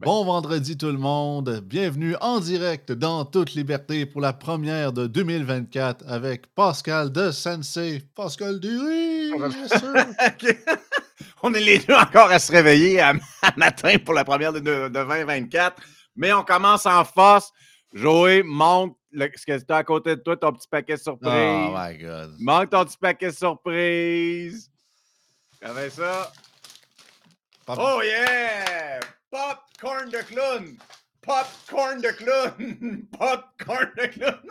Bon vendredi tout le monde. Bienvenue en direct dans toute liberté pour la première de 2024 avec Pascal de Sensei. Pascal Dury. on est les deux encore à se réveiller à, matin pour la première de, 2024. Mais on commence en force. Joey, monte ce que tu as à côté de toi, ton petit paquet surprise. Oh my God. Monte ton petit paquet surprise. Comment ça? Oh yeah! Popcorn de clown! Popcorn de clown! Popcorn de clown!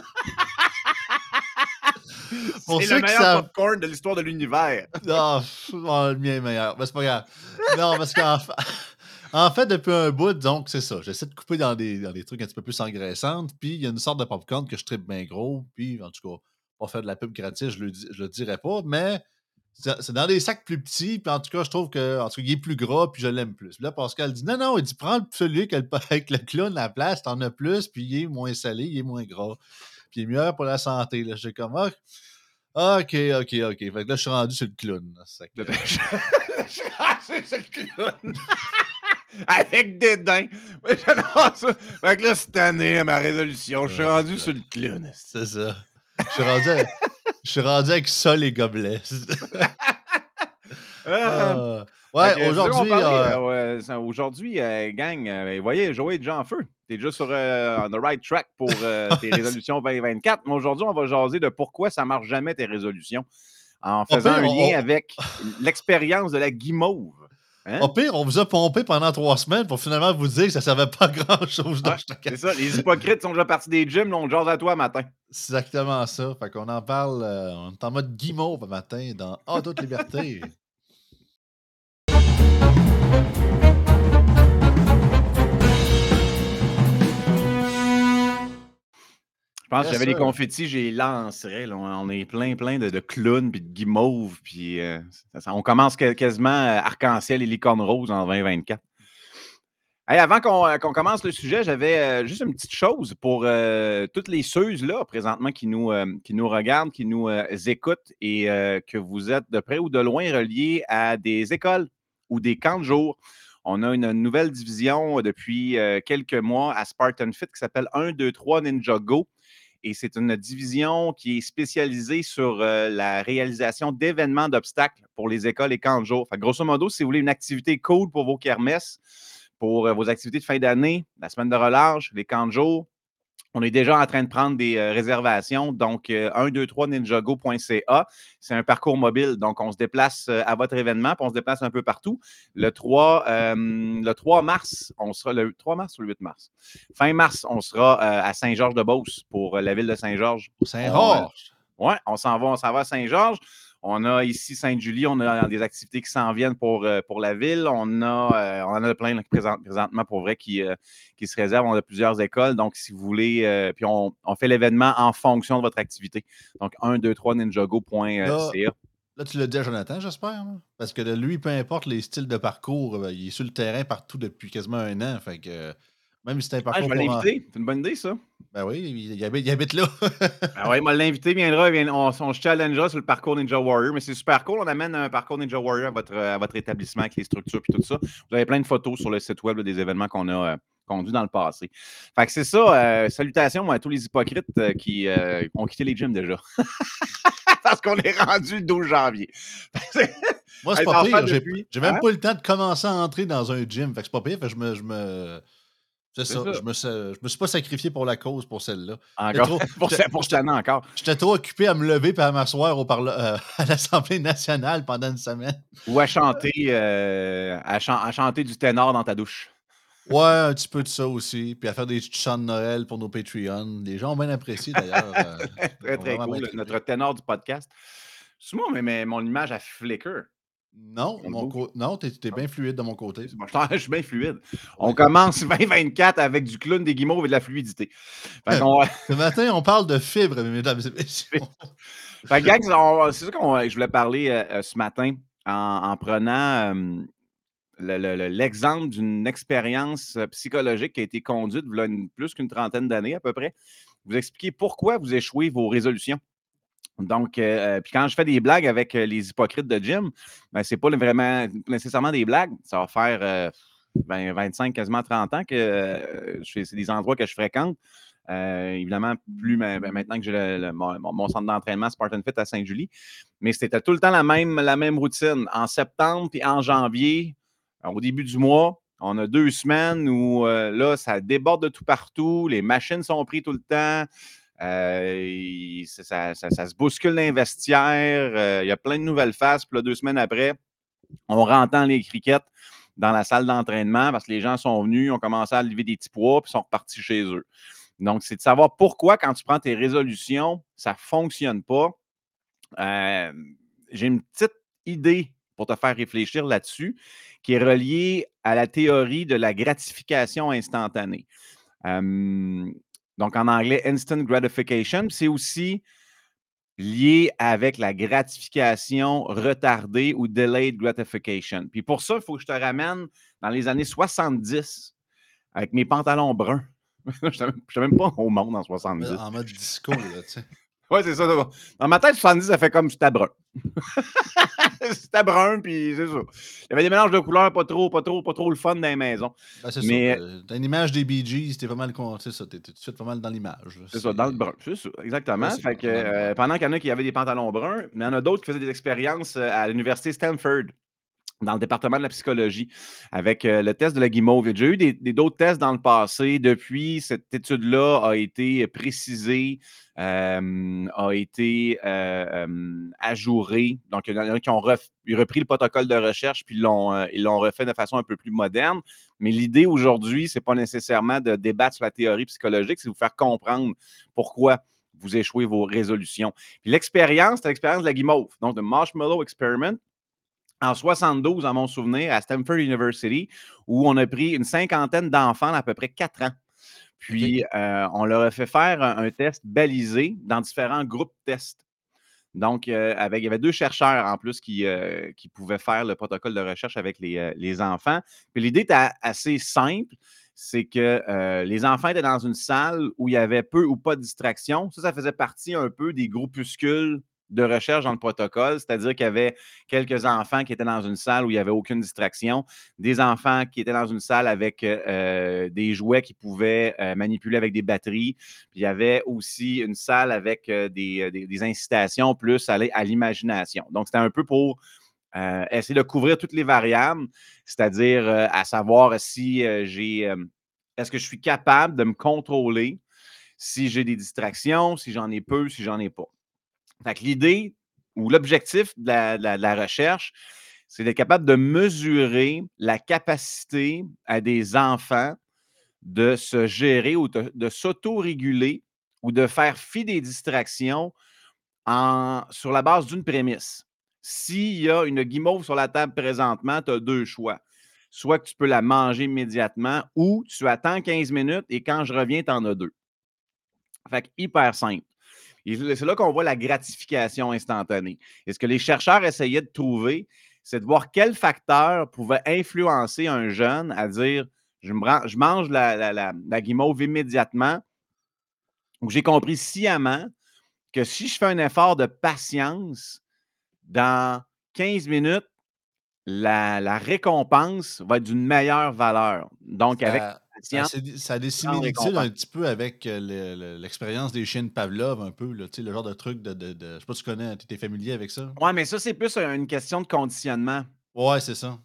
C'est le meilleur popcorn de l'histoire de l'univers. non, oh, le mien est meilleur. Mais c'est pas grave. Non, parce qu'en fait, en fait, depuis un bout, donc, c'est ça. J'essaie de couper dans des, dans des trucs un petit peu plus engraissants. Puis, il y a une sorte de popcorn que je tripe bien gros. Puis, en tout cas, pas faire de la pub gratuite, je le, je le dirais pas. Mais c'est dans des sacs plus petits, puis en tout cas, je trouve que en tout cas, il est plus gras, puis je l'aime plus. là, Pascal dit non, non, il dit prends celui avec le clown à la place, t'en as plus, puis il est moins salé, il est moins gras. Puis il est meilleur pour la santé. Là, j'ai comme ah, OK, OK, OK. Fait que là, je suis rendu sur le clown. je suis rendu sur le clown. Avec dédain. J'adore ça. Fait que là, cette année, ma résolution, je suis rendu sur le clown. C'est ça. Je suis rendu. Je suis rendu avec ça, les gobelets. Ah. ouais, aujourd'hui. Euh, euh, aujourd'hui, euh, gang, vous voyez, Joey est déjà en feu. Tu es déjà sur the right track pour tes résolutions 2024. Mais aujourd'hui, on va jaser de pourquoi ça ne marche jamais tes résolutions en faisant un lien avec l'expérience de la guimauve. Hein? Au pire, on vous a pompé pendant trois semaines pour finalement vous dire que ça ne servait pas grand-chose. c'est ça, les hypocrites sont déjà partis des gyms, on jase à toi matin. C'est exactement ça. Fait qu'on en parle, euh, on est en mode guimauve matin dans Ah, toute liberté. Je pense que j'avais des confettis, j'ai lancé. On est plein, plein de, clowns puis de guimauves. Puis, euh, on commence quasiment euh, arc-en-ciel et licorne rose en 2024. avant euh, qu'on commence le sujet, j'avais juste une petite chose pour toutes les ceuses là, présentement, qui nous, qui nous regardent, qui nous écoutent et que vous êtes de près ou de loin reliés à des écoles ou des camps de jour. On a une nouvelle division depuis quelques mois à Spartan Fit qui s'appelle 1, 2, 3 Ninja Go et c'est une division qui est spécialisée sur euh, la réalisation d'événements d'obstacles pour les écoles et camps de jour. grosso modo, si vous voulez une activité cool pour vos kermesses, pour euh, vos activités de fin d'année, la semaine de relâche, les camps de jour, on est déjà en train de prendre des euh, réservations. Donc, 123ninjago.ca. C'est un parcours mobile. Donc, on se déplace à votre événement, puis on se déplace un peu partout. Le 3, le 3 mars, on sera le 3 mars ou le 8 mars? Fin mars, on sera à Saint-Georges-de-Beauce pour la ville de Saint-Georges. Saint-Georges? Oui, on s'en va, on s'en va à Saint-Georges. On a ici Sainte-Julie, on a des activités qui s'en viennent pour, euh, pour la ville. On, a, euh, on en a plein présentement pour vrai qui, euh, qui se réservent. On a plusieurs écoles. Donc, si vous voulez, puis on, fait l'événement en fonction de votre activité. Donc, 1, 2, 3 ninjago.ca. Là, tu l'as dit à Jonathan, j'espère. Parce que lui, peu importe les styles de parcours, il est sur le terrain partout depuis quasiment un an. Fait que même si c'était un ah, parcours. je vais l'inviter. C'est une bonne idée, ça. Ben oui, il, habite, là. ben oui, moi, l'invité viendra. on, on se challengera sur le parcours Ninja Warrior. Mais c'est super cool. On amène un parcours Ninja Warrior à votre, à votre établissement avec les structures et tout ça. Vous avez plein de photos sur le site web des événements qu'on a. Euh, conduits dans le passé. Fait que c'est ça. Euh, salutations à tous les hypocrites euh, qui ont quitté les gyms déjà. Parce qu'on est rendu le 12 janvier. Moi, c'est pas pire. J'ai même hein? pas eu le temps de commencer à entrer dans un gym. Fait que c'est pas pire. Fait que je me, je me c'est ça. Je me, suis, me suis pas sacrifié pour la cause pour celle-là. Encore? pour, pour cette année encore. J'étais trop occupé à me lever et à m'asseoir euh, à l'Assemblée nationale pendant une semaine. Ou à chanter, euh, à, chanter du ténor dans ta douche. Ouais, un petit peu de ça aussi. Puis à faire des chants de Noël pour nos Patreons. Les gens ont bien apprécié d'ailleurs. Euh, très, très cool. Notre ténor du podcast. C'est moi, mais, mon image a flicker. Non, non, tu es, bien fluide de mon côté. je suis bien fluide. On commence 2024 avec du clown, des guimauves et de la fluidité. Ce matin, on parle de fibres, mesdames et messieurs. c'est ça que je voulais parler euh, euh, ce matin en, prenant l'exemple d'une expérience euh, psychologique qui a été conduite il y a plus qu'une trentaine d'années à peu près. Vous expliquer pourquoi vous échouez vos résolutions. Donc, euh, euh, puis quand je fais des blagues avec euh, les hypocrites de gym, ben, c'est pas vraiment nécessairement des blagues. Ça va faire 25, quasiment 30 ans que c'est des endroits que je fréquente. Évidemment, plus ben, maintenant que j'ai mon, centre d'entraînement Spartan Fit à Sainte-Julie. Mais c'était tout le temps la même, la même routine. En septembre et en janvier, au début du mois, on a deux semaines où là, ça déborde de tout partout. Les machines sont prises tout le temps. Ça, se bouscule l'investiaire. Il y a plein de nouvelles faces. Puis là, deux semaines après, on rentend les criquettes dans la salle d'entraînement parce que les gens sont venus, ont commencé à lever des petits poids, puis sont repartis chez eux. Donc, c'est de savoir pourquoi, quand tu prends tes résolutions, ça ne fonctionne pas. Euh, j'ai une petite idée pour te faire réfléchir là-dessus, qui est reliée à la théorie de la gratification instantanée. Donc, en anglais, instant gratification, c'est aussi lié avec la gratification retardée ou delayed gratification. Puis pour ça, il faut que je te ramène dans les années 70 avec mes pantalons bruns. je ne sais même pas au monde en 70. En mode disco, là, tu sais. Oui, c'est ça. Dans ma tête, 70, ça fait comme c'était brun. c'était brun, puis c'est ça. Il y avait des mélanges de couleurs, pas trop, pas trop, pas trop le fun dans les maisons. Ben, c'est Mais... ça. Euh, dans une image des Bee Gees, t'es pas mal, c'est ça, t'es tout de suite pas mal dans l'image. C'est ça, dans le brun. C'est ça, exactement. fait que, euh, pendant qu'il y en a qui avaient des pantalons bruns, mais il y en a d'autres qui faisaient des expériences euh, à l'université Stanford dans le département de la psychologie avec le test de la guimauve. Déjà eu d'autres tests dans le passé. Depuis, cette étude-là a été précisée, a été ajourée. Donc, il y en a qui ont repris le protocole de recherche puis ils l'ont refait de façon un peu plus moderne. Mais l'idée aujourd'hui, ce n'est pas nécessairement de débattre sur la théorie psychologique, c'est de vous faire comprendre pourquoi vous échouez vos résolutions. l'expérience, c'est l'expérience de la guimauve. Donc, le Marshmallow Experiment, en 72, à mon souvenir, à Stanford University, où on a pris une cinquantaine d'enfants d'à peu près quatre ans. Puis, euh, on leur a fait faire un, test balisé dans différents groupes tests. Donc, euh, avec, il y avait deux chercheurs en plus qui, euh, qui pouvaient faire le protocole de recherche avec les, les enfants. Puis l'idée était assez simple, c'est que les enfants étaient dans une salle où il y avait peu ou pas de distraction. Ça, ça faisait partie un peu des groupuscules de recherche dans le protocole, c'est-à-dire qu'il y avait quelques enfants qui étaient dans une salle où il n'y avait aucune distraction, des enfants qui étaient dans une salle avec euh, euh, des jouets qui pouvaient euh, manipuler avec des batteries, puis il y avait aussi une salle avec des, incitations plus à l'imagination. Donc, c'était un peu pour essayer de couvrir toutes les variables, c'est-à-dire à savoir si j'ai, est-ce que je suis capable de me contrôler si j'ai des distractions, si j'en ai peu, si j'en ai pas. Fait que l'idée ou l'objectif de la, recherche, c'est d'être capable de mesurer la capacité à des enfants de se gérer ou de, s'auto-réguler ou de faire fi des distractions en, sur la base d'une prémisse. S'il y a une guimauve sur la table présentement, tu as deux choix. Soit tu peux la manger immédiatement ou tu attends 15 minutes et quand je reviens, tu en as deux. Fait que hyper simple. C'est là qu'on voit la gratification instantanée. Et ce que les chercheurs essayaient de trouver, c'est de voir quel facteur pouvait influencer un jeune à dire je, mange la, guimauve immédiatement. j'ai compris sciemment que si je fais un effort de patience, dans 15 minutes, la, récompense va être d'une meilleure valeur. Donc, avec ça, a des similitudes un petit peu avec euh, l'expérience des chiens de Pavlov, un peu, le genre de truc de. de, je sais pas si tu connais, tu es familier avec ça? Ouais, mais ça, c'est plus une question de conditionnement. Ouais, c'est ça.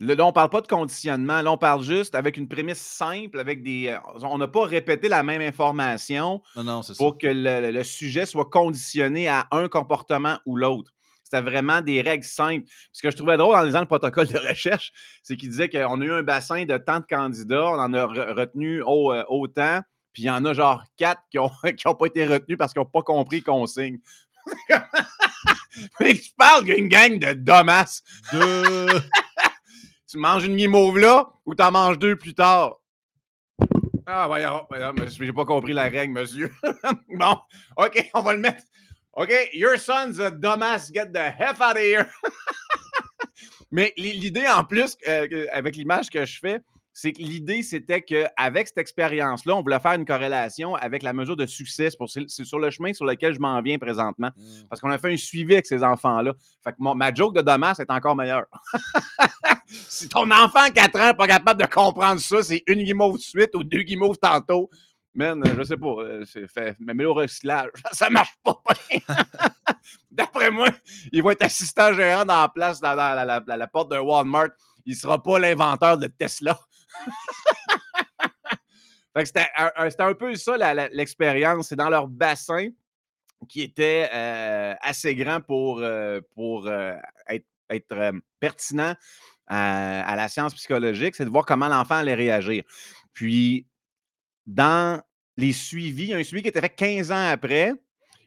Là, on ne parle pas de conditionnement. Là, on parle juste avec une prémisse simple, avec des. Euh, on n'a pas répété la même information pour que le, sujet soit conditionné à un comportement ou l'autre. C'était vraiment des règles simples. Ce que je trouvais drôle en lisant le protocole de recherche, c'est qu'il disait qu'on a eu un bassin de tant de candidats, on en a retenu euh, autant, puis il y en a genre quatre qui n'ont ont pas été retenus parce qu'ils n'ont pas compris qu'on signe. Mais tu parles d'une gang de domas. tu manges une guimauve là ou tu en manges deux plus tard? Ah, voyons, voyons, j'ai pas compris la règle, monsieur. bon, OK, on va le mettre. OK, your son's a dumbass, get the heck out of here. Mais l'idée en plus, euh, avec l'image que je fais, c'est que l'idée, c'était qu'avec cette expérience-là, on voulait faire une corrélation avec la mesure de succès. C'est sur le chemin sur lequel je m'en viens présentement. Mmh. Parce qu'on a fait un suivi avec ces enfants-là. Fait que ma joke de Damas est encore meilleure. si ton enfant à 4 ans n'est pas capable de comprendre ça, c'est une guimauve suite ou deux guimauves tantôt. Man, je sais pas, euh, c'est fait, mais au recyclage, ça marche pas. D'après moi, il va être assistant gérant dans la place, dans, la, porte d'un Walmart. Il sera pas l'inventeur de Tesla. c'était un, peu ça l'expérience. C'est dans leur bassin qui était euh, assez grand pour, euh, pour euh, être, pertinent à, la science psychologique, c'est de voir comment l'enfant allait réagir. Puis, dans les suivis, il y a un suivi qui était fait 15 ans après,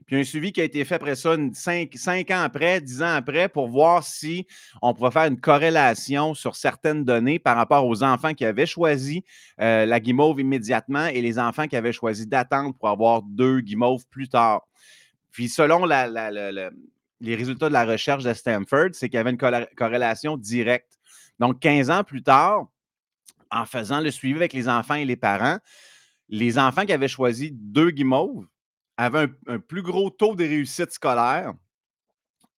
puis un suivi qui a été fait après ça, 5, ans après, 10 ans après, pour voir si on pouvait faire une corrélation sur certaines données par rapport aux enfants qui avaient choisi euh, la guimauve immédiatement et les enfants qui avaient choisi d'attendre pour avoir deux guimauves plus tard. Puis selon les résultats de la recherche de Stanford, c'est qu'il y avait une corrélation directe. Donc, 15 ans plus tard, en faisant le suivi avec les enfants et les parents, les enfants qui avaient choisi deux guimauves avait un, plus gros taux de réussite scolaire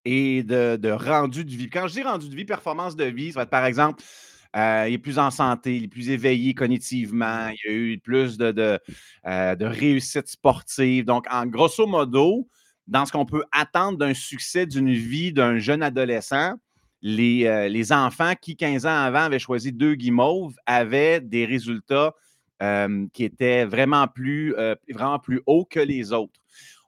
et de, rendu de vie. Quand je dis rendu de vie, performance de vie, ça va être par exemple, euh, il est plus en santé, il est plus éveillé cognitivement, il y a eu plus de, de, euh, réussite sportive. Donc, en grosso modo, dans ce qu'on peut attendre d'un succès d'une vie d'un jeune adolescent, les, euh, les, enfants qui, 15 ans avant, avaient choisi deux guimauves avaient des résultats qui était vraiment plus, vraiment plus haut que les autres.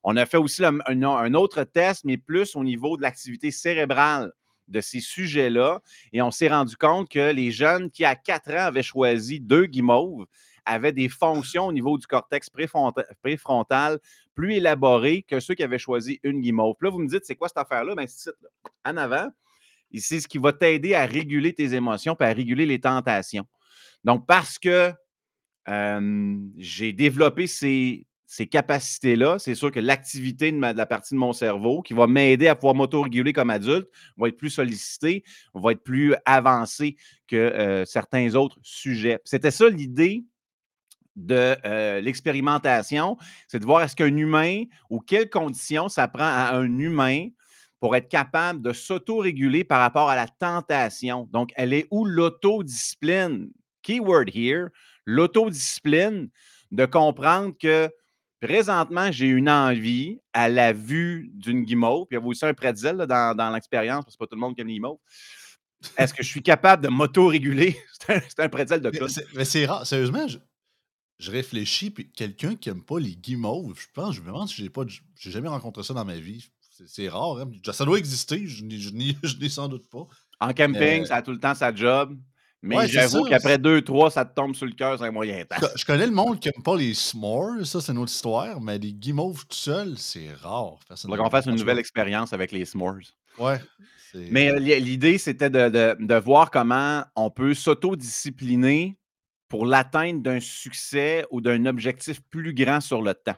On a fait aussi un, autre test, mais plus au niveau de l'activité cérébrale de ces sujets-là. Et on s'est rendu compte que les jeunes qui, à 4 ans, avaient choisi deux guimauves avaient des fonctions au niveau du cortex préfrontal plus élaborées que ceux qui avaient choisi une guimauve. là, vous me dites, c'est quoi cette affaire-là? Bien, c'est là. En avant, c'est ce qui va t'aider à réguler tes émotions et à réguler les tentations. Donc, parce que j'ai développé ces, capacités-là. C'est sûr que l'activité de, la partie de mon cerveau qui va m'aider à pouvoir m'auto-réguler comme adulte va être plus sollicitée, va être plus avancée que certains autres sujets. C'était ça l'idée de l'expérimentation, c'est de voir est-ce qu'un humain ou quelles conditions ça prend à un humain pour être capable de s'auto-réguler par rapport à la tentation. Donc, elle est où l'autodiscipline? Keyword here, l'autodiscipline, de comprendre que présentement, j'ai une envie à la vue d'une guimauve. Puis il y a aussi un pretzel dans, l'expérience, parce que c'est pas tout le monde qui aime les guimauves. Est-ce que je suis capable de m'auto-réguler? c'est un, pretzel de clown. Mais c'est rare. Sérieusement, je, réfléchis, puis quelqu'un qui n'aime pas les guimauves, je pense, je me demande si j'ai pas. J'ai jamais rencontré ça dans ma vie. C'est rare. Hein. Ça doit exister, je n'ai sans doute pas. En camping, ça a tout le temps sa job. Mais j'avoue qu'après deux, trois, ça te tombe sur le cœur, c'est un moyen temps. Je, connais le monde qui n'aime pas les s'mores, ça c'est une autre histoire, mais les guimauves tout seul, c'est rare. Donc on fasse une nouvelle expérience avec les s'mores. Ouais. Mais euh, l'idée, c'était de, voir comment on peut s'autodiscipliner pour l'atteinte d'un succès ou d'un objectif plus grand sur le temps.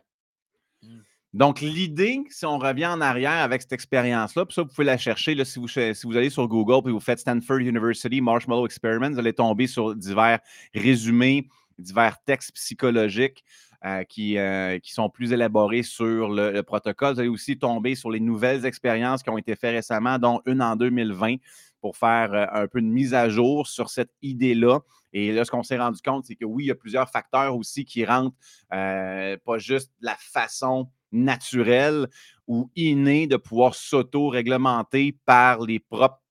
Donc, l'idée, si on revient en arrière avec cette expérience-là, puis ça, vous pouvez la chercher là, si, vous, allez sur Google et vous faites Stanford University Marshmallow Experiment, vous allez tomber sur divers résumés, divers textes psychologiques euh, qui, euh, qui, sont plus élaborés sur le, protocole. Vous allez aussi tomber sur les nouvelles expériences qui ont été faites récemment, dont une en 2020 pour faire euh, un peu de mise à jour sur cette idée-là. Et là, ce qu'on s'est rendu compte, c'est que oui, il y a plusieurs facteurs aussi qui rentrent, pas juste la façon naturel ou inné de pouvoir s'auto-réglementer par,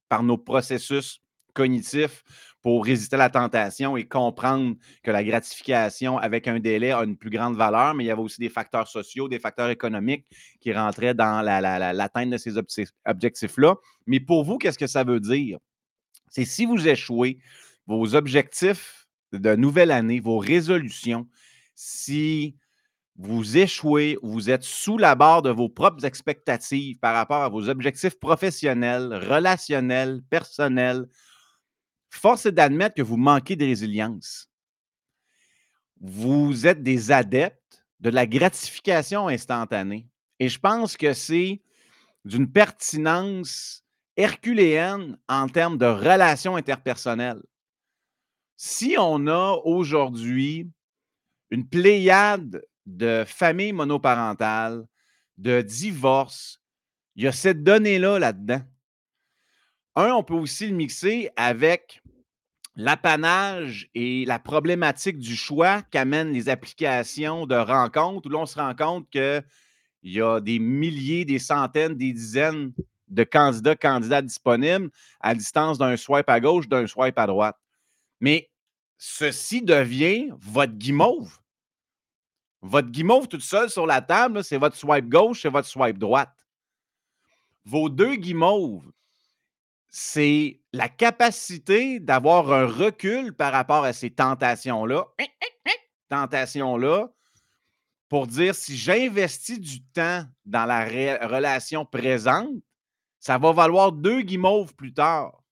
par nos processus cognitifs pour résister à la tentation et comprendre que la gratification avec un délai a une plus grande valeur, mais il y avait aussi des facteurs sociaux, des facteurs économiques qui rentraient dans l'atteinte de ces objectifs-là. Mais pour vous, qu'est-ce que ça veut dire? C'est si vous échouez, vos objectifs de nouvelle année, vos résolutions, si vous échouez ou vous êtes sous la barre de vos propres expectatives par rapport à vos objectifs professionnels, relationnels, personnels, force est d'admettre que vous manquez de résilience. Vous êtes des adeptes de la gratification instantanée. Et je pense que c'est d'une pertinence herculéenne en termes de relations interpersonnelles. si on a aujourd'hui une pléiade de familles monoparentales, de divorces, il y a cette donnée-là là-dedans. Un, on peut aussi le mixer avec l'apanage et la problématique du choix qu'amènent les applications de rencontres, où l'on se rend compte qu'il y a des milliers, des centaines, des dizaines de candidats, candidats disponibles à distance d'un swipe à gauche, d'un swipe à droite. Mais ceci devient votre guimauve. Votre guimauve toute seule sur la table, c'est votre swipe gauche, c'est votre swipe droite. Vos deux guimauves, c'est la capacité d'avoir un recul par rapport à ces tentations-là, tentations-là, pour dire si j'investis du temps dans la relation présente, ça va valoir deux guimauves plus tard.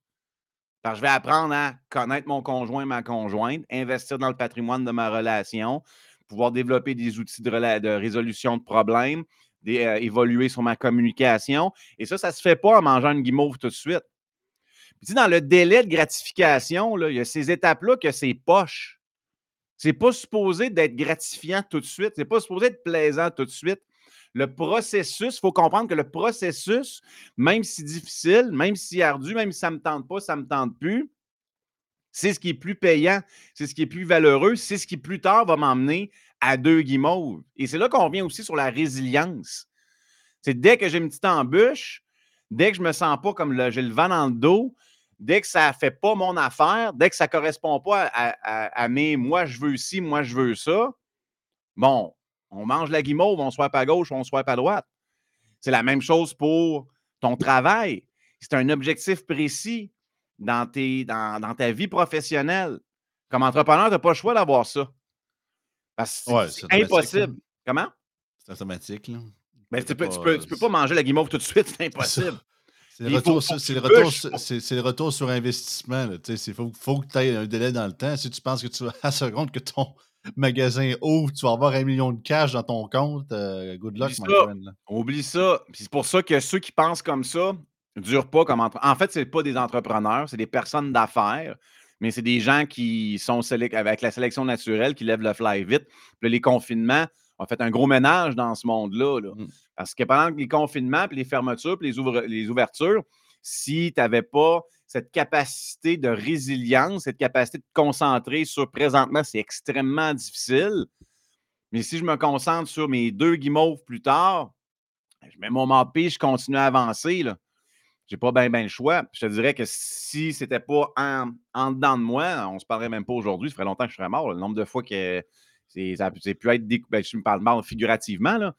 Parce je vais apprendre à connaître mon conjoint, ma conjointe, investir dans le patrimoine de ma relation, pouvoir développer des outils de, résolution de problèmes, euh, évoluer sur ma communication. Et ça, ça ne se fait pas en mangeant une guimauve tout de suite. Puis, dans le délai de gratification, là, il y a ces étapes-là que c'est poche. C'est pas supposé d'être gratifiant tout de suite. C'est pas supposé être plaisant tout de suite. Le processus, il faut comprendre que le processus, même si difficile, même si ardu, même si ça ne me tente pas, ça ne me tente plus, c'est ce qui est plus payant, c'est ce qui est plus valeureux, c'est ce qui plus tard va m'emmener à deux guimauves. Et c'est là qu'on revient aussi sur la résilience. C'est dès que j'ai une petite embûche, dès que je ne me sens pas comme j'ai le vent dans le dos, dès que ça ne fait pas mon affaire, dès que ça ne correspond pas à, mes moi je veux ci, moi je veux ça, bon, on mange la guimauve, on soit à gauche, on soit à droite. C'est la même chose pour ton travail. C'est un objectif précis dans, tes, dans, ta vie professionnelle. Comme entrepreneur, tu n'as pas le choix d'avoir ça. Parce que c'est impossible. Comment? C'est automatique. Là. Mais tu peux, peux, peux, pas manger la guimauve tout de suite, c'est impossible. C'est le, retour, le, retour sur investissement. Il faut, faut, que tu aies un délai dans le temps. Si tu penses que tu vas à la seconde que ton magasin ouvre, tu vas avoir un million de cash dans ton compte, euh, good luck, my friend. Oublie ça. C'est pour ça que ceux qui pensent comme ça ne durent pas comme entrepreneurs. En fait, ce pas des entrepreneurs, c'est des personnes d'affaires, mais c'est des gens qui sont avec la sélection naturelle, qui lèvent le fly vite. Puis les confinements ont fait un gros ménage dans ce monde-là. Là. Mmh. Parce que pendant les confinements, puis les fermetures, puis les, ouvertures, si tu n'avais pas cette capacité de résilience, cette capacité de te concentrer sur présentement, c'est extrêmement difficile. Mais si je me concentre sur mes deux guimauves plus tard, je mets mon mappé, je continue à avancer. Je n'ai pas bien le choix. Je te dirais que si ce n'était pas en, en, dedans de moi, on ne se parlerait même pas aujourd'hui. Ça ferait longtemps que je serais mort. Le nombre de fois que ça a pu être ben, je me parle mal figurativement, là.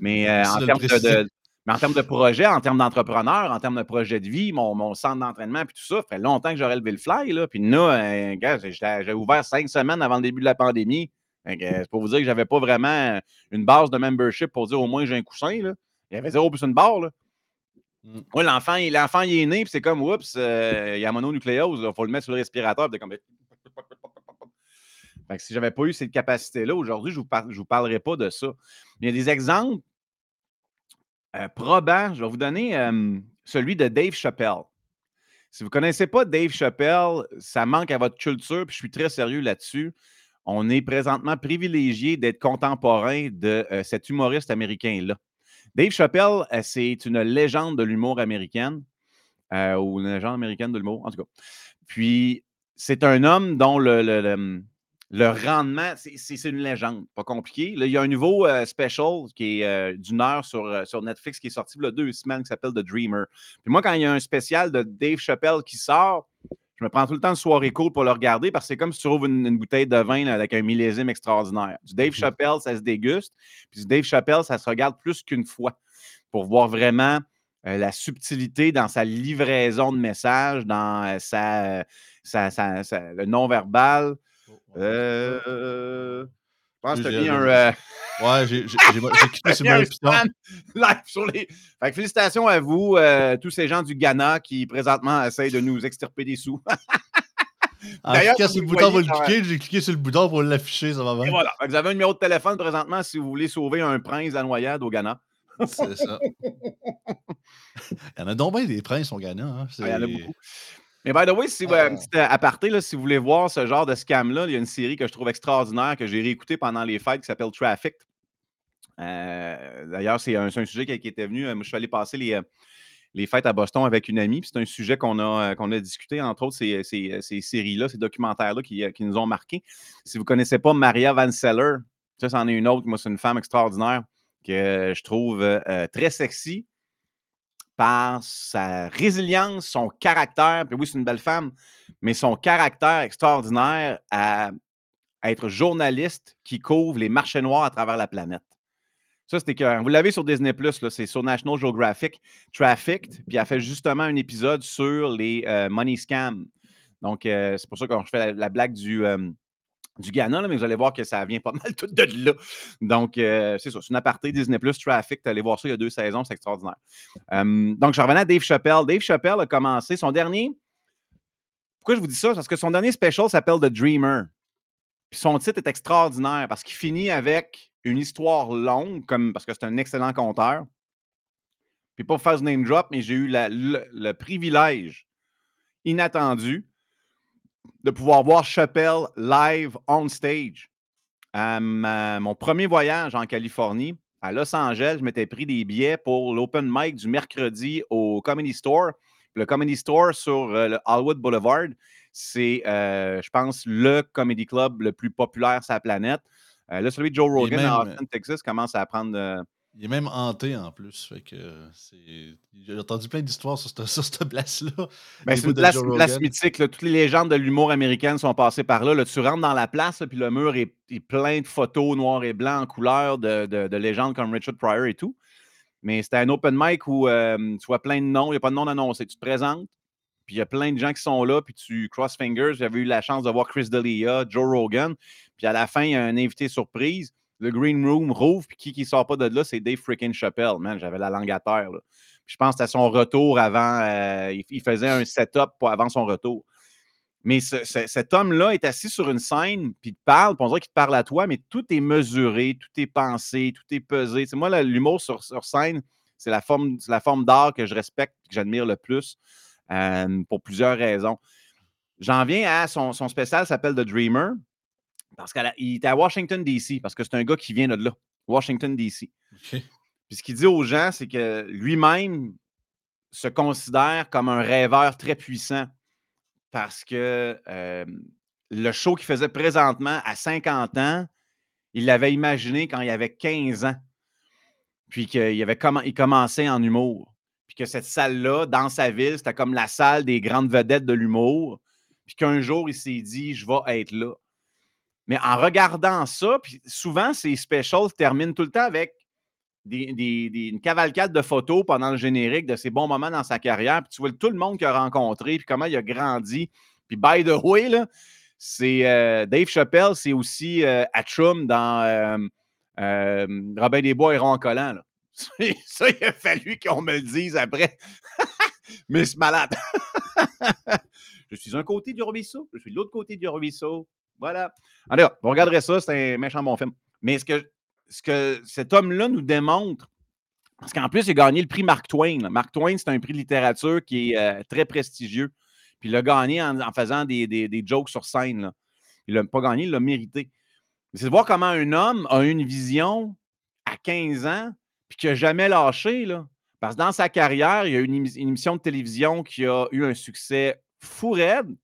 Mais, euh, en termes de, mais en termes de projet, en termes d'entrepreneur, en termes de projet de vie, mon, centre d'entraînement, puis tout ça, ça fait longtemps que j'aurais levé le fly. Là. Puis là, euh, j'ai ouvert cinq semaines avant le début de la pandémie. C'est pour vous dire que je n'avais pas vraiment une base de membership pour dire au moins j'ai un coussin. Là. Il y avait zéro plus une barre. Là. Mm. l'enfant, l'enfant, il est né, puis c'est comme, oups, euh, il y a mononucléose, il faut le mettre sur le respirateur. Puis comme, si je n'avais pas eu cette capacité-là, aujourd'hui, je ne vous, vous, parlerai pas de ça. il y a des exemples euh, probants. Je vais vous donner celui de Dave Chappelle. Si vous ne connaissez pas Dave Chappelle, ça manque à votre culture, puis je suis très sérieux là-dessus. On est présentement privilégié d'être contemporain de euh, cet humoriste américain-là. Dave Chappelle, euh, c'est une légende de l'humour américaine, ou une légende américaine de l'humour, en tout cas. Puis, c'est un homme dont le, le rendement, c'est une légende, pas compliqué. il y a un nouveau euh, special qui est euh, d'une heure sur, euh, sur Netflix qui est sorti il y a deux semaines qui s'appelle The Dreamer. Puis moi, quand il y a un spécial de Dave Chappelle qui sort, je me prends tout le temps de soirée cool pour le regarder parce que c'est comme si tu trouves une, bouteille de vin avec un millésime extraordinaire. Du Dave Chappelle, ça se déguste. Puis du Dave Chappelle, ça se regarde plus qu'une fois pour voir vraiment la subtilité dans sa livraison de messages, dans sa, le non-verbal. Euh, je pense que tu as mis un. Euh, ouais, j'ai quitté sur mon. Live sur les. Fait que félicitations à vous, euh, tous ces gens du Ghana qui présentement essayent de nous extirper des sous. Cliquant sur le bouton pour le cliquer, j'ai cliqué sur le bouton pour l'afficher, ça va bien. voilà. Vous avez un numéro de téléphone présentement si vous voulez sauver un prince à noyade au Ghana. C'est ça. il y en a donc bien des princes au Ghana. Hein. il y en a beaucoup. Mais by the way, si, un petit aparté, là, si vous voulez voir ce genre de scam-là, il y a une série que je trouve extraordinaire que j'ai réécoutée pendant les fêtes qui s'appelle Traffic. D'ailleurs, c'est un, sujet qui, était venu. je suis allé passer les, les fêtes à Boston avec une amie. C'est un sujet qu'on a, a discuté, entre autres, ces, ces, séries-là, ces documentaires-là qui, qui, nous ont marqués. Si vous ne connaissez pas Maria Van Seller, ça, c'en est une autre. Moi, c'est une femme extraordinaire que je trouve euh, très sexy par sa résilience, son caractère. Puis oui, c'est une belle femme, mais son caractère extraordinaire à, être journaliste qui couvre les marchés noirs à travers la planète. Ça, c'était que vous l'avez sur Disney c'est sur National Geographic, Trafficked, puis elle fait justement un épisode sur les euh, money scams. Donc, euh, c'est pour ça que je fais la, blague du, du Ghana, mais vous allez voir que ça vient pas mal tout de là. Donc, euh, c'est ça, c'est une aparté Disney Plus Traffic. Tu allé voir ça il y a deux saisons, c'est extraordinaire. donc, je revenais à Dave Chappelle. Dave Chappelle a commencé son dernier. Pourquoi je vous dis ça? Parce que son dernier special s'appelle The Dreamer. Puis son titre est extraordinaire parce qu'il finit avec une histoire longue, comme, parce que c'est un excellent conteur. Puis pas pour faire ce name drop, mais j'ai eu le privilège inattendu de pouvoir voir Chappelle live on stage. À mon premier voyage en Californie, à Los Angeles, je m'étais pris des billets pour l'open mic du mercredi au Comedy Store. Le Comedy Store sur euh, le Hollywood Boulevard, c'est, euh, je pense, le comedy club le plus populaire sur la planète. Euh, là, celui de Joe Rogan à Austin, Texas, commence à prendre il est même hanté en plus. Fait que J'ai entendu plein d'histoires sur cette, place-là. Ben, c'est une place, mythique. Toutes les légendes de l'humour américain sont passées par là. Tu rentres dans la place, puis le mur est, plein de photos noires et blancs en couleur de, légendes comme Richard Pryor et tout. Mais c'était un open mic où euh, tu vois plein de noms, il n'y a pas de nom annoncé. Tu te présentes, puis il y a plein de gens qui sont là, puis tu cross fingers. J'avais eu la chance de voir Chris D'Elia, Joe Rogan, puis à la fin, il y a un invité surprise le green room rouvre, puis qui qui sort pas de là, c'est Dave freaking Chappelle. Man, j'avais la langue à terre. Je pense que c'était son retour avant. Euh, il, faisait un setup avant son retour. Mais cet homme-là est assis sur une scène, puis il te parle, on dirait qu'il te parle à toi, mais tout est mesuré, tout est pensé, tout est pesé. C'est moi, l'humour sur, scène, c'est la forme, forme d'art que je respecte, que j'admire le plus, euh, pour plusieurs raisons. J'en viens à son, son spécial s'appelle The Dreamer. Parce qu'il était à Washington, D.C., parce que c'est un gars qui vient de là, Washington, D.C. Puis ce qu'il dit aux gens, c'est que lui-même se considère comme un rêveur très puissant parce que le show qu'il faisait présentement à 50 ans, il l'avait imaginé quand il avait 15 ans. Puis qu'il avait il commençait en humour. Puis que cette salle-là, dans sa ville, c'était comme la salle des grandes vedettes de l'humour. Puis qu'un jour, il s'est dit, je vais être là. Mais en regardant ça, puis souvent, ces specials terminent tout le temps avec une cavalcade de photos pendant le générique de ses bons moments dans sa carrière. Puis tu vois tout le monde qu'il a rencontré, puis comment il a grandi. Puis by the way, c'est euh, Dave Chappelle, c'est aussi euh, dans euh, Robin des Bois et Ron Collant. ça, il a fallu qu'on me le dise après. Mais c'est malade. je suis un côté du ruisseau, je suis de l'autre côté du ruisseau. Voilà. Allez, vous regarderez ça, c'est un méchant bon film. Mais ce que, ce que cet homme-là nous démontre, parce qu'en plus, il a gagné le prix Mark Twain. Mark Twain, c'est un prix de littérature qui est euh, très prestigieux. Puis il l'a gagné en, faisant des, jokes sur scène. Il ne l'a pas gagné, il l'a mérité. C'est de voir comment un homme a une vision à 15 ans, puis qui n'a jamais lâché. Là. Parce que dans sa carrière, il y a eu une émission de télévision qui a eu un succès fou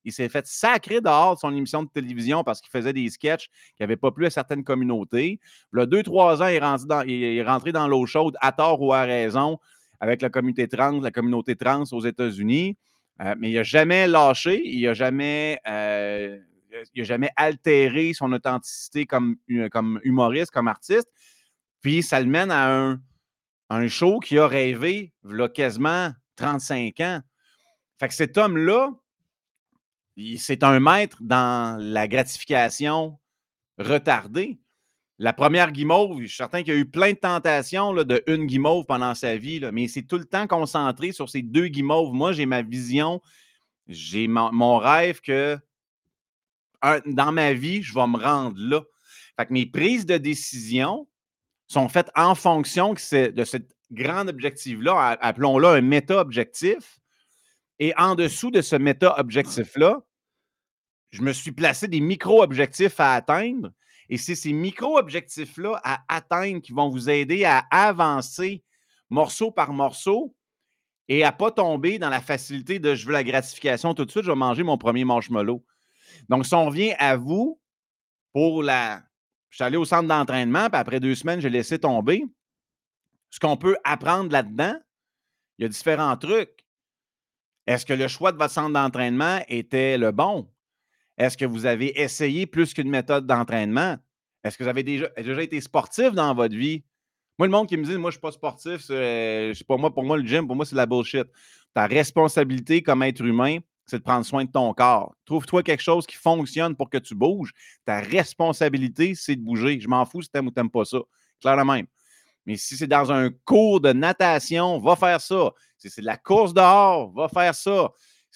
Il s'est fait sacrer dehors de son émission de télévision parce qu'il faisait des sketchs qui n'avaient pas plu à certaines communautés. Le deux, trois ans, il est rentré dans, il est rentré dans l'eau chaude, à tort ou à raison, avec la communauté trans, la communauté trans aux États-Unis. Euh, mais il n'a jamais lâché, il n'a jamais, euh, jamais altéré son authenticité comme, comme humoriste, comme artiste. Puis ça le mène à un, un show qui a rêvé, il quasiment 35 ans. Fait que cet homme-là, c'est un maître dans la gratification retardée. La première guimauve, je suis certain qu'il y a eu plein de tentations là, de guimauve pendant sa vie, là, mais c'est tout le temps concentré sur ces deux guimauves. Moi, j'ai ma vision, j'ai mon, rêve que dans ma vie, je vais me rendre là. Fait que mes prises de décision sont faites en fonction de ce grand objectif-là, appelons-le un méta-objectif. Et en dessous de ce méta-objectif-là, je me suis placé des micro-objectifs à atteindre. Et c'est ces micro-objectifs-là à atteindre qui vont vous aider à avancer morceau par morceau et à ne pas tomber dans la facilité de je veux la gratification tout de suite, je vais manger mon premier marshmallow. Donc, si on revient à vous pour la. Je suis allé au centre d'entraînement, puis après deux semaines, j'ai laissé tomber. Ce qu'on peut apprendre là-dedans, il y a différents trucs. Est-ce que le choix de votre centre d'entraînement était le bon? Est-ce que vous avez essayé plus qu'une méthode d'entraînement? Est-ce que vous avez déjà, été sportif dans votre vie? Moi, le monde qui me dit, moi, je ne suis pas sportif, c'est pas moi, pour moi, le gym, pour moi, c'est de la bullshit. Ta responsabilité comme être humain, c'est de prendre soin de ton corps. Trouve-toi quelque chose qui fonctionne pour que tu bouges. Ta responsabilité, c'est de bouger. Je m'en fous si tu aimes ou tu n'aimes pas ça. Clairement. Mais si c'est dans un cours de natation, va faire ça. Si c'est de la course dehors, va faire ça.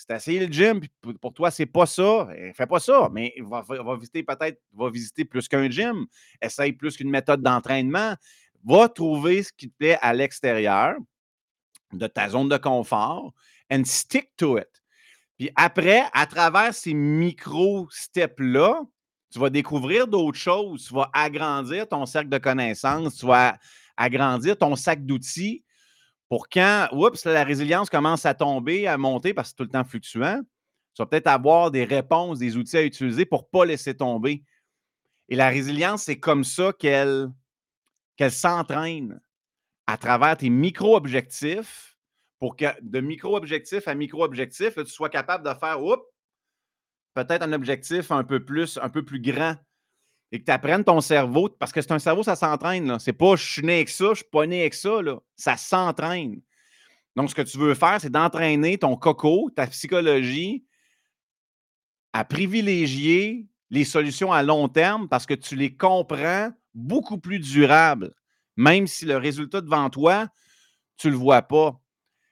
As essayé le gym, pour toi, c'est pas ça, eh, fais pas ça. Mais va, va visiter peut-être, va visiter plus qu'un gym. Essaye plus qu'une méthode d'entraînement. Va trouver ce qui te plaît à l'extérieur de ta zone de confort and stick to it. Puis après, à travers ces micro-steps-là, tu vas découvrir d'autres choses. Tu vas agrandir ton cercle de connaissances, tu vas agrandir ton sac d'outils pour quand, oups, la résilience commence à tomber, à monter parce que c'est tout le temps fluctuant, tu vas peut-être avoir des réponses, des outils à utiliser pour ne pas laisser tomber. Et la résilience, c'est comme ça qu'elle s'entraîne à travers tes micro-objectifs pour que de micro-objectif à micro-objectif, tu sois capable de faire peut-être un objectif un peu plus, un peu plus grand et que tu apprennes ton cerveau, parce que c'est un cerveau, ça s'entraîne. C'est pas je suis né avec ça, je suis pas né avec ça. Ça s'entraîne. Donc, ce que tu veux faire, c'est d'entraîner ton coco, ta psychologie, à privilégier les solutions à long terme parce que tu les comprends beaucoup plus durables, même si le résultat devant toi, tu ne le vois pas.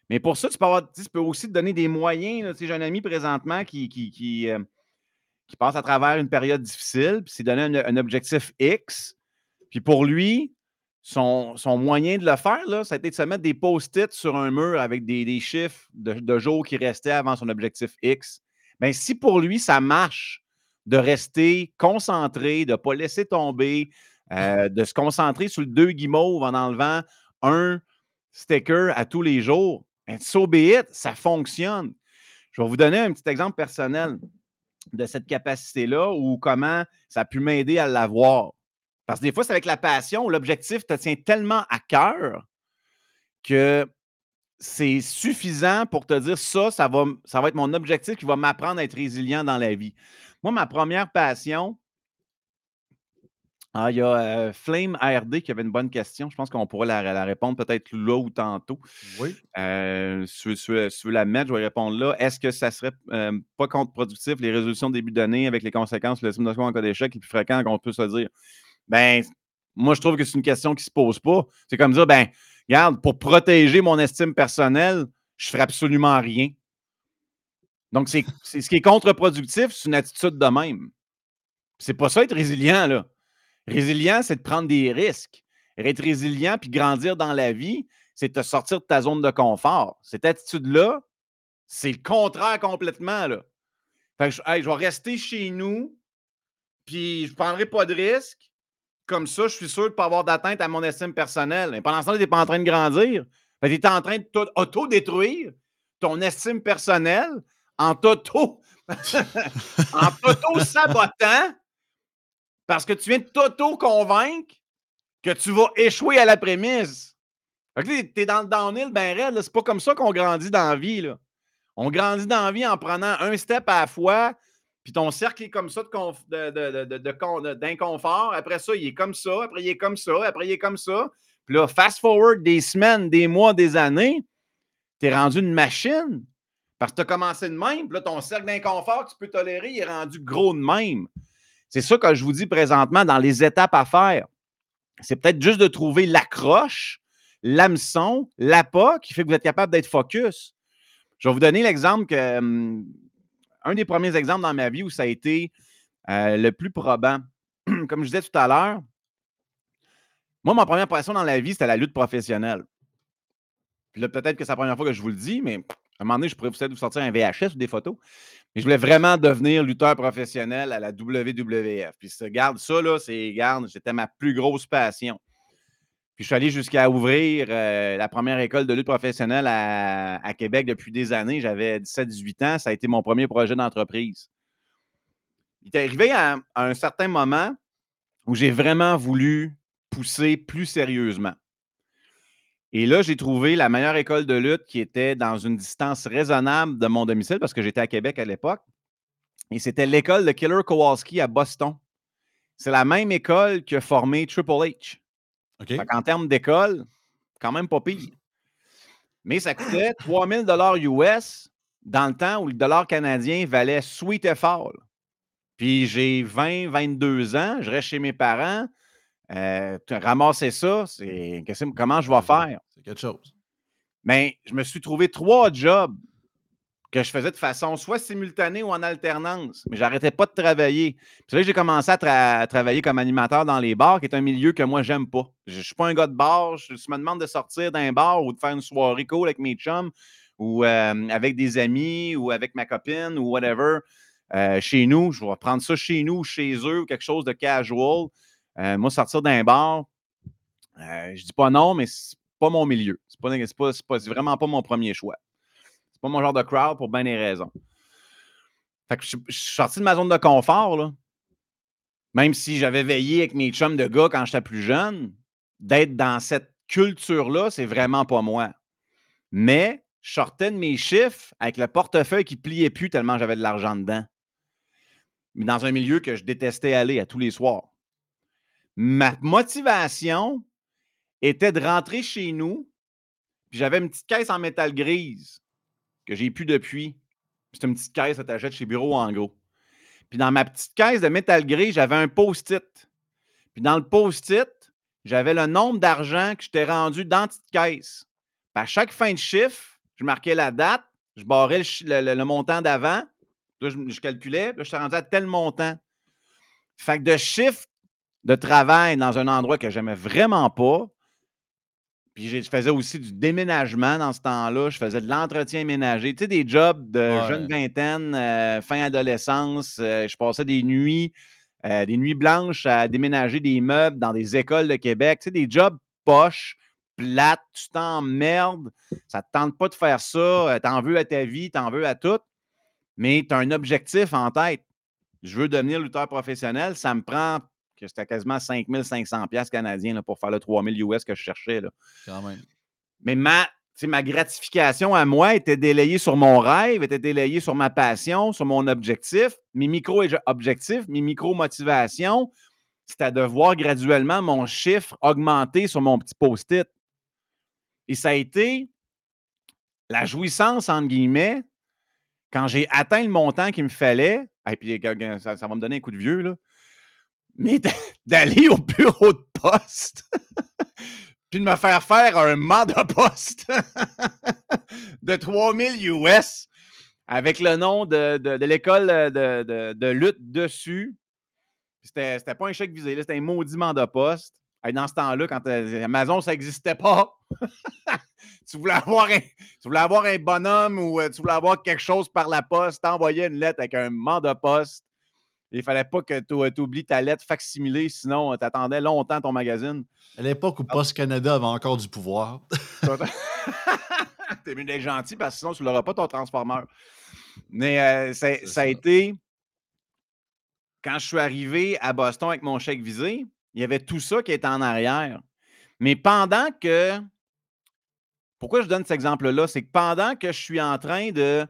Mais pour ça, tu peux, avoir, aussi te donner des moyens. J'ai un ami présentement qui, qui, euh, qui, passe à travers une période difficile, puis s'est donné un, objectif X. Puis pour lui, son, moyen de le faire, là, ça a été de se mettre des post-it sur un mur avec des, chiffres de, jours qui restaient avant son objectif X. Bien, si pour lui, ça marche de rester concentré, de ne pas laisser tomber, euh, de se concentrer sur le deux guimauves en enlevant un sticker à tous les jours. So be ça fonctionne. Je vais vous donner un petit exemple personnel de cette capacité-là ou comment ça a pu m'aider à l'avoir? Parce que des fois, c'est avec la passion, l'objectif te tient tellement à cœur que c'est suffisant pour te dire ça, ça va, ça va être mon objectif qui va m'apprendre à être résilient dans la vie. Moi, ma première passion, ah, il y a euh, Flame ARD qui avait une bonne question. Je pense qu'on pourrait la, répondre peut-être là ou tantôt. Oui. Euh, si, tu veux, la mettre, je vais répondre là. Est-ce que ça serait euh, pas contre-productif, les résolutions de début d'année avec les conséquences, le simulation en cas d'échec les plus fréquent qu'on peut se dire? Ben, moi, je trouve que c'est une question qui ne se pose pas. C'est comme dire, ben, regarde, pour protéger mon estime personnelle, je ne ferai absolument rien. Donc, c'est ce qui est contre-productif, c'est une attitude de même. C'est pas ça être résilient, là. Résilient, c'est de prendre des risques. Être résilient puis grandir dans la vie, c'est te sortir de ta zone de confort. Cette attitude-là, c'est le contraire complètement. Là. je, vais rester chez nous, puis je ne prendrai pas de risques. Comme ça, je suis sûr de ne pas avoir d'atteinte à mon estime personnelle. Mais pendant ce temps, tu n'es pas en train de grandir. Tu es en train d'auto-détruire ton estime personnelle en en sabotant parce que tu viens de t'auto-convaincre que tu vas échouer à la prémisse. tu es dans le downhill ben raide. C'est pas comme ça qu'on grandit dans la vie. Là. On grandit dans la vie en prenant un step à la fois, puis ton cercle est comme ça d'inconfort. Après ça, il est comme ça. Après, il est comme ça. Après, il est comme ça. Puis là, fast forward des semaines, des mois, des années, tu es rendu une machine. Parce que tu as commencé de même. Puis là, ton cercle d'inconfort que tu peux tolérer, il est rendu gros de même. C'est ça que je vous dis présentement dans les étapes à faire. C'est peut-être juste de trouver l'accroche, l'hameçon, l'appât qui fait que vous êtes capable d'être focus. Je vais vous donner l'exemple que. Hum, un des premiers exemples dans ma vie où ça a été euh, le plus probant. Comme je disais tout à l'heure, moi, ma première passion dans la vie, c'était la lutte professionnelle. Puis là, peut-être que c'est la première fois que je vous le dis, mais un moment donné, je pourrais vous sortir un VHS ou des photos. Mais je voulais vraiment devenir lutteur professionnel à la WWF. Puis, garde ça, là, c'est, garde, c'était ma plus grosse passion. Puis, je suis allé jusqu'à ouvrir euh, la première école de lutte professionnelle à, Québec depuis des années. J'avais 17-18 ans. Ça a été mon premier projet d'entreprise. Il est arrivé à, un certain moment où j'ai vraiment voulu pousser plus sérieusement. Et là, j'ai trouvé la meilleure école de lutte qui était dans une distance raisonnable de mon domicile parce que j'étais à Québec à l'époque. Et c'était l'école de Killer Kowalski à Boston. C'est la même école qui a formé Triple H. En termes d'école, quand même pas pire. Mais ça coûtait 3000 dollars US dans le temps où le dollar canadien valait sweet et fall. Puis j'ai 20, 22 ans, je reste chez mes parents. Euh, ramasser ça, c'est comment je vais faire? C'est quelque chose. Mais je me suis trouvé trois jobs que je faisais de façon soit simultanée ou en alternance, mais j'arrêtais pas de travailler. C'est là que j'ai commencé à, travailler comme animateur dans les bars, qui est un milieu que moi, j'aime pas. Je ne suis pas un gars de bar. Je, me demande de sortir d'un bar ou de faire une soirée cool avec mes chums ou euh, avec des amis ou avec ma copine ou whatever. Euh, chez nous, je vais prendre ça chez nous, chez eux, quelque chose de casual. Euh, moi, sortir d'un bar, euh, je dis pas non, mais c'est pas mon milieu. C'est pas, pas, vraiment pas mon premier choix. C'est pas mon genre de crowd pour bien des raisons. Je, suis sorti de ma zone de confort, là. Même si j'avais veillé avec mes chums de gars quand j'étais plus jeune, d'être dans cette culture-là, c'est vraiment pas moi. Mais je sortais de mes chiffres avec le portefeuille qui pliait plus tellement j'avais de l'argent dedans. Mais dans un milieu que je détestais aller à tous les soirs ma motivation était de rentrer chez nous. J'avais une petite caisse en métal grise que j'ai plus depuis. C'est une petite caisse que tu achètes chez Bureau en gros. Puis dans ma petite caisse de métal gris, j'avais un post-it. Puis dans le post-it, j'avais le nombre d'argent que je t'ai rendu dans la caisse. À chaque fin de chiffre, je marquais la date, je barrais le, montant d'avant. Je, calculais, je suis rendu à tel montant. Fait que de chiffre de travail dans un endroit que j'aimais vraiment pas. Puis je faisais aussi du déménagement dans ce temps-là. Je faisais de l'entretien ménager. Tu sais, des jobs de jeune vingtaine, euh, fin adolescence. Euh, je passais des nuits, euh, des nuits blanches à déménager des meubles dans des écoles de Québec. Tu sais, des jobs poches, plates, tu t'emmerdes. Ça ne te tente pas de faire ça. T'en veux à ta vie, t'en veux à tout. Mais tu as un objectif en tête. Je veux devenir lutteur professionnel. Ça me prend c'était quasiment 5500 pièces canadiens pour faire le 3000 US que je cherchais. Là. Quand même. Mais ma, ma gratification à moi était délayée sur mon rêve, était délayée sur ma passion, sur mon objectif. Mes micro-objectifs, mes micro-motivations, c'était de voir graduellement mon chiffre augmenter sur mon petit post-it. Et ça a été la jouissance, entre guillemets, quand j'ai atteint le montant qu'il me fallait. Et puis, ça, ça, va me donner un coup de vieux, là mais d'aller au bureau de poste, puis de me faire faire un mandat poste de 3000 US avec le nom de, l'école de, lutte dessus. C'était pas un chèque visé, c'était un maudit mandat poste. Et dans ce temps-là, quand euh, Amazon, ça n'existait pas, tu, voulais avoir un, tu voulais avoir un bonhomme ou euh, tu voulais avoir quelque chose par la poste, t'envoyais une lettre avec un mandat poste il fallait pas que tu oublies ta lettre facsimilée, sinon tu attendais longtemps ton magazine. À l'époque où ah. Post Canada avait encore du pouvoir. T'es mieux d'être gentil parce que sinon tu n'auras pas ton transformeur. Mais euh, ça, a été. Quand je suis arrivé à Boston avec mon chèque visé, il y avait tout ça qui était en arrière. Mais pendant que. Pourquoi je donne cet exemple-là? C'est que pendant que je suis en train de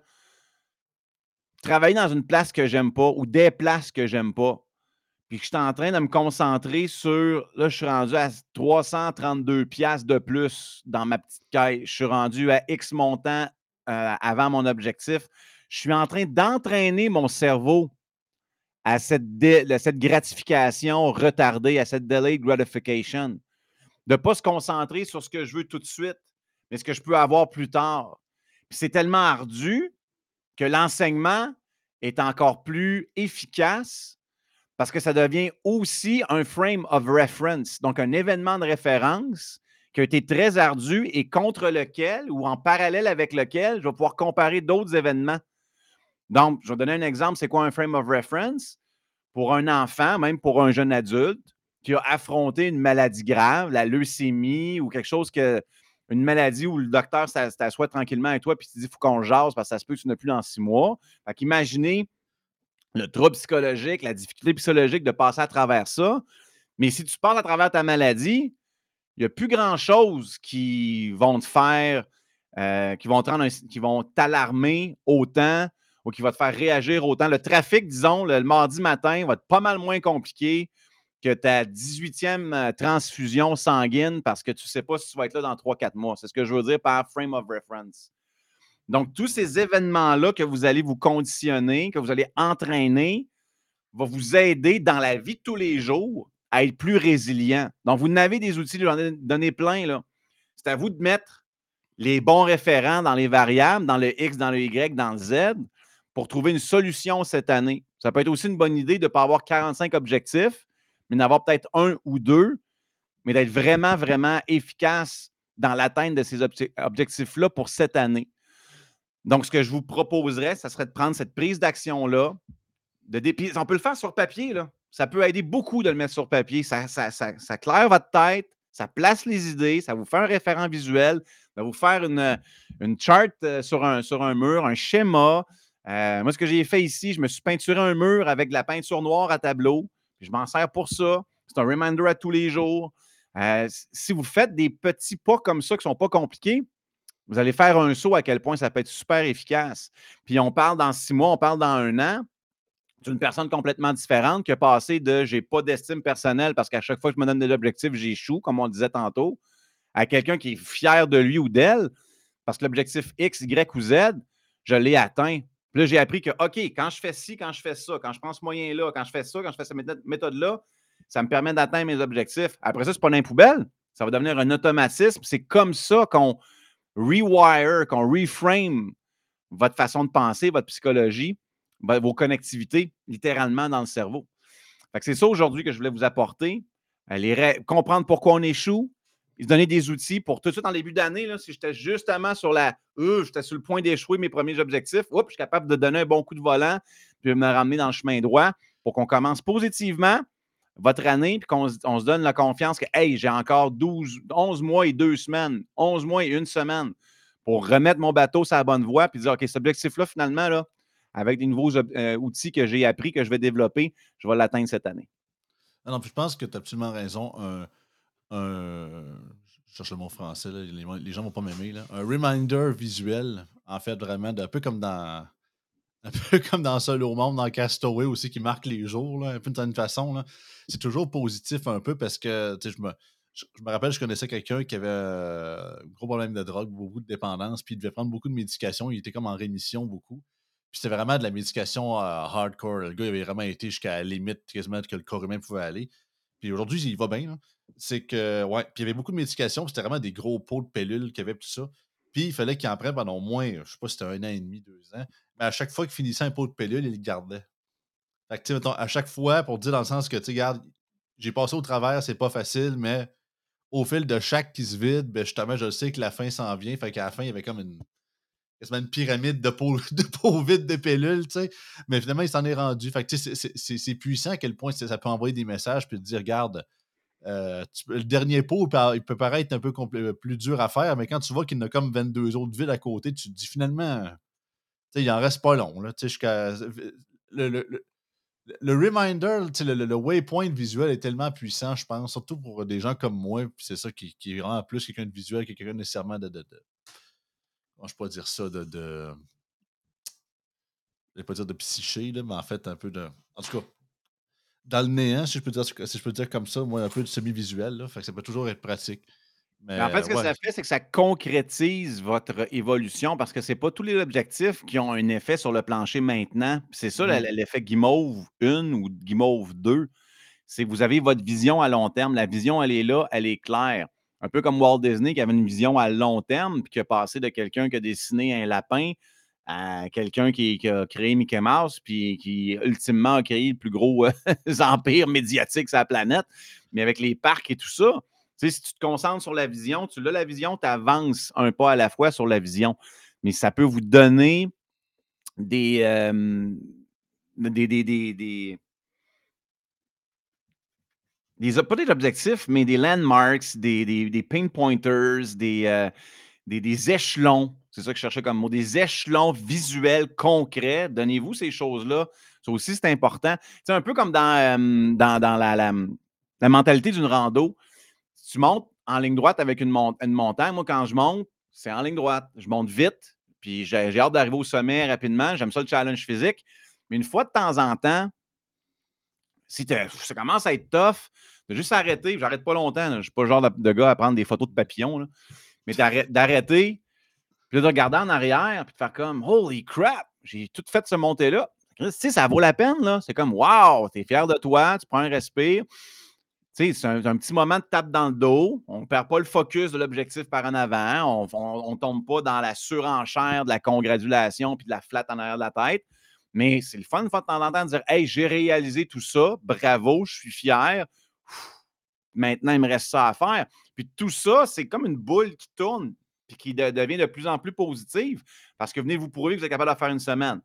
travailler dans une place que j'aime pas ou des places que j'aime pas, puis que je suis en train de me concentrer sur. Là, je suis rendu à 332 pièces de plus dans ma petite caisse. Je suis rendu à X montant euh, avant mon objectif. Je suis en train d'entraîner mon cerveau à cette, cette gratification retardée, à cette delayed gratification. De ne pas se concentrer sur ce que je veux tout de suite, mais ce que je peux avoir plus tard. C'est tellement ardu que l'enseignement est encore plus efficace parce que ça devient aussi un frame of reference, donc un événement de référence qui a été très ardu et contre lequel ou en parallèle avec lequel je vais pouvoir comparer d'autres événements. Donc, je vais donner un exemple. C'est quoi un frame of reference? Pour un enfant, même pour un jeune adulte, qui a affronté une maladie grave, la leucémie ou quelque chose que. Une maladie où le docteur s'assoit tranquillement avec toi et te dit il faut qu'on jase parce que ça se peut que tu n'as plus dans six mois. Fait qu'imaginez le trouble psychologique, la difficulté psychologique de passer à travers ça. Mais si tu passes à travers ta maladie, il n'y a plus grand-chose qui vont faire, euh, qui vont qui vont t'alarmer autant ou qui va te faire réagir autant. Le trafic, disons, le, mardi matin va être pas mal moins compliqué que ta 18e euh, transfusion sanguine parce que tu ne sais pas si tu vas être là dans 3-4 mois. C'est ce que je veux dire par frame of reference. Donc, tous ces événements-là que vous allez vous conditionner, que vous allez entraîner, vont vous aider dans la vie de tous les jours à être plus résilient. Donc, vous n'avez des outils, j'en ai donné plein. Là. C'est à vous de mettre les bons référents dans les variables, dans le X, dans le Y, dans le Z, pour trouver une solution cette année. Ça peut être aussi une bonne idée de ne pas avoir 45 objectifs, mais d'avoir peut-être un ou deux, mais d'être vraiment, vraiment efficace dans l'atteinte de ces objectifs-là pour cette année. Donc, ce que je vous proposerais, ça serait de prendre cette prise d'action-là, de On peut le faire sur papier, là. Ça peut aider beaucoup de le mettre sur papier. Ça, ça, claire votre tête, ça place les idées, ça vous fait un référent visuel, ça va vous faire une, une chart euh, sur un, sur un mur, un schéma. Euh, moi, ce que j'ai fait ici, je me suis peinturé un mur avec de la peinture noire à tableau. Je m'en sers pour ça. C'est un reminder à tous les jours. Euh, si vous faites des petits pas comme ça qui ne sont pas compliqués, vous allez faire un saut à quel point ça peut être super efficace. Puis on parle dans six mois, on parle dans un an d'une personne complètement différente qui a passé de j'ai pas d'estime personnelle parce qu'à chaque fois que je me donne des objectifs, j'échoue, comme on le disait tantôt, à quelqu'un qui est fier de lui ou d'elle parce que l'objectif X, Y ou Z, je l'ai atteint. Puis là, j'ai appris que, OK, quand je fais ci, quand je fais ça, quand je prends ce moyen-là, quand je fais ça, quand je fais cette méthode-là, ça me permet d'atteindre mes objectifs. Après ça, c'est pas dans poubelle. Ça va devenir un automatisme. C'est comme ça qu'on rewire, qu'on reframe votre façon de penser, votre psychologie, vos connectivités, littéralement dans le cerveau. C'est ça aujourd'hui que je voulais vous apporter. comprendre pourquoi on échoue, se donner des outils pour tout de suite en début d'année, si j'étais justement sur la. Euh, j'étais sur le point d'échouer mes premiers objectifs, oups, je suis capable de donner un bon coup de volant, puis me ramener dans le chemin droit pour qu'on commence positivement votre année, puis qu'on se donne la confiance que, hey, j'ai encore 12, 11 mois et deux semaines, 11 mois et une semaine pour remettre mon bateau sur la bonne voie, puis dire, OK, cet objectif-là, finalement, là, avec des nouveaux euh, outils que j'ai appris, que je vais développer, je vais l'atteindre cette année. Ah non, je pense que tu as absolument raison. Je cherche le mot français, les, gens vont pas m'aimer. Un reminder visuel, en fait, vraiment, un peu comme dans. Un peu comme dans Seul au monde, dans Castaway aussi, qui marque les jours, là, un peu d'une façon. C'est toujours positif un peu parce que je me, je, me rappelle, je connaissais quelqu'un qui avait un gros problème de drogue, beaucoup de dépendance, puis il devait prendre beaucoup de médication. Il était comme en rémission beaucoup. Puis c'était vraiment de la médication euh, hardcore. Le gars il avait vraiment été jusqu'à la limite quasiment que le corps humain pouvait aller. Puis aujourd'hui, il va bien. C'est que, ouais, puis il y avait beaucoup de médication, c'était vraiment des gros pots de pilules qu'il y avait, tout ça. Puis il fallait qu'il en prenne pendant au moins, je sais pas si c'était un an et demi, deux ans. Mais à chaque fois qu'il finissait un pot de pilule, il le gardait. Fait que, mettons, à chaque fois, pour dire dans le sens que, tu regarde, j'ai passé au travers, c'est pas facile, mais au fil de chaque qui se vide, ben justement, je sais que la fin s'en vient. Fait qu'à la fin, il y avait comme une, une pyramide de peau, de vide de pilules, tu sais. Mais finalement, il s'en est rendu. Fait que, c'est puissant à quel point ça peut envoyer des messages puis te dire, regarde, euh, le dernier pot, il peut paraître un peu euh, plus dur à faire, mais quand tu vois qu'il y en a comme 22 autres villes à côté, tu te dis finalement, il en reste pas long. Là, le, le, le, reminder, le, waypoint visuel est tellement puissant, je pense, surtout pour des gens comme moi. C'est ça qui, qui, rend plus quelqu'un de visuel que quelqu'un nécessairement de. de, de je peux dire ça, de. de je vais pas dire de psyché, mais en fait, un peu de. En tout cas, dans le néant, si je peux dire, si je peux dire comme ça, moi, un peu de semi-visuel. Fait que ça peut toujours être pratique. Mais, en fait, ce que ça fait, c'est que ça concrétise votre évolution parce que ce n'est pas tous les objectifs qui ont un effet sur le plancher maintenant. C'est ça mmh. l'effet guimauve 1 ou guimauve 2. C'est que vous avez votre vision à long terme. La vision, elle est là, elle est claire. Un peu comme Walt Disney qui avait une vision à long terme, puis qui a passé de quelqu'un qui a dessiné un lapin à quelqu'un qui, a créé Mickey Mouse, puis qui ultimement a créé le plus gros euh, empire médiatique sur la planète. Mais avec les parcs et tout ça, si tu te concentres sur la vision, tu l'as la vision, tu avances un pas à la fois sur la vision. Mais ça peut vous donner des, euh, des, des, des, des pas des objectifs, mais des landmarks, des, des, des pain pointers, des, euh, des, des, échelons. C'est ça que je cherchais comme mot. Des échelons visuels concrets. Donnez-vous ces choses-là. Ça aussi, c'est important. C'est un peu comme dans, euh, dans, dans la, la, mentalité d'une rando. Tu montes en ligne droite avec une, une montagne, moi, quand je monte, c'est en ligne droite. Je monte vite, puis j'ai hâte d'arriver au sommet rapidement. J'aime ça le challenge physique. Mais une fois de temps en temps, si ça commence à être tough, de juste arrêter, j'arrête pas longtemps, je suis pas le genre de, gars à prendre des photos de papillons, mais d'arrêter, puis de regarder en arrière, puis de faire comme Holy crap, j'ai tout fait ce montée-là. Tu sais, ça vaut la peine, là. C'est comme Wow, tu es fier de toi, tu prends un respire. Tu sais, c'est un, petit moment de tape dans le dos. On ne perd pas le focus de l'objectif par en avant. On ne tombe pas dans la surenchère de la congratulation puis de la flatte en arrière de la tête. Mais c'est le fun, de temps en temps, de dire Hey, j'ai réalisé tout ça, bravo, je suis fier. maintenant, il me reste ça à faire. Puis tout ça, c'est comme une boule qui tourne puis qui devient de plus en plus positive parce que venez vous prouver vous êtes capable de faire une semaine,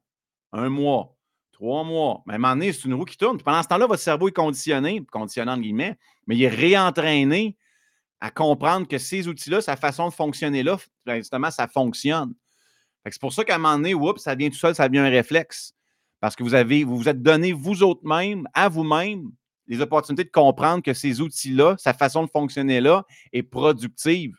un mois, trois mois. Mais à un moment donné, c'est une roue qui tourne. Puis pendant ce temps-là, votre cerveau est conditionné, conditionné entre guillemets, mais il est réentraîné à comprendre que ces outils-là, sa façon de fonctionner là, ben, justement, ça fonctionne. C'est pour ça qu'à un moment donné, ça vient tout seul, ça devient un réflexe. Parce que vous avez, vous vous êtes donné vous autres même, à vous-même, les opportunités de comprendre que ces outils-là, sa façon de fonctionner là est productive.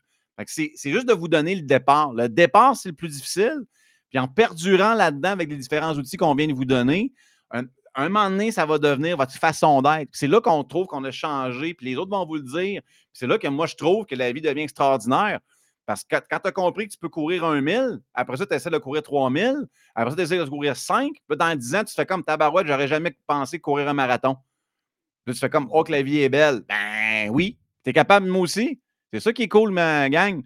C'est juste de vous donner le départ. Le départ, c'est le plus difficile. Puis en perdurant là-dedans avec les différents outils qu'on vient de vous donner, un, un, moment donné, ça va devenir votre façon d'être. C'est là qu'on trouve qu'on a changé, puis les autres vont vous le dire. C'est là que moi, je trouve que la vie devient extraordinaire. Parce que quand tu as compris que tu peux courir un 1000, après ça, tu essaies de courir 3000, après ça, tu essaies de courir 5, puis dans 10 ans, tu fais comme tabarouette, j'aurais jamais pensé courir un marathon. Puis tu fais comme, oh, que la vie est belle. Ben oui, tu es capable, moi aussi. C'est ça qui est cool, ma gang.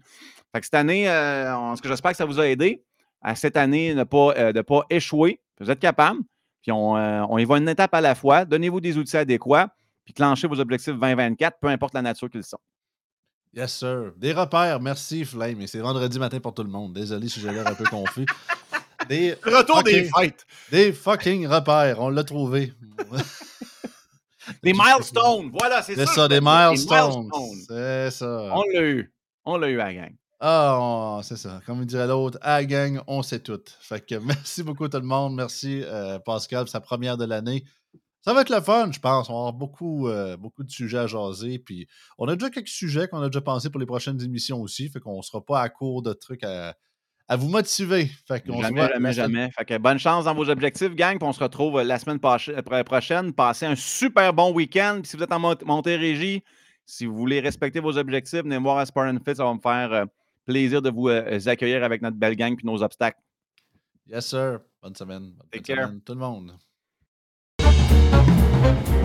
Fait que cette année, euh, ce que j'espère que ça vous a aidé à cette année ne pas, euh, pas échouer. Vous êtes capable. Puis on, euh, on y va une étape à la fois. Donnez-vous des outils adéquats, puis clenchez vos objectifs 2024, peu importe la nature qu'ils sont. Yes, sir. Des repères. Merci, Flame. Et c'est vendredi matin pour tout le monde. Désolé si j'ai l'air un peu confus. Des Retour des fêtes. Des fucking repères. On l'a trouvé. des milestones. Voilà, c'est ça. C'est ça, des milestones. C'est ça. On l'a eu. On l'a eu à la gang. Ah, c'est ça. Comme dirait l'autre, à la gang, on sait tout. Fait que merci beaucoup tout le monde. Merci euh, Pascal, sa première de l'année. Ça va être le fun, je pense. On va avoir beaucoup, euh, beaucoup de sujets à jaser. Puis on a déjà quelques sujets qu'on a déjà pensé pour les prochaines émissions aussi. Fait qu'on ne sera pas à court de trucs à, vous motiver. Fait qu'on jamais, jamais, jamais. Fait que bonne chance dans vos objectifs, gang. Puis on se retrouve euh, la semaine euh, prochaine. Passez un super bon week-end. Puis si vous êtes en Montérégie, si vous voulez respecter vos objectifs, venez me voir à Sport Fit. Ça va me faire plaisir de vous accueillir avec notre belle gang puis nos obstacles. Yes, sir. Bonne semaine. Bonne Take care. tout le monde. thank you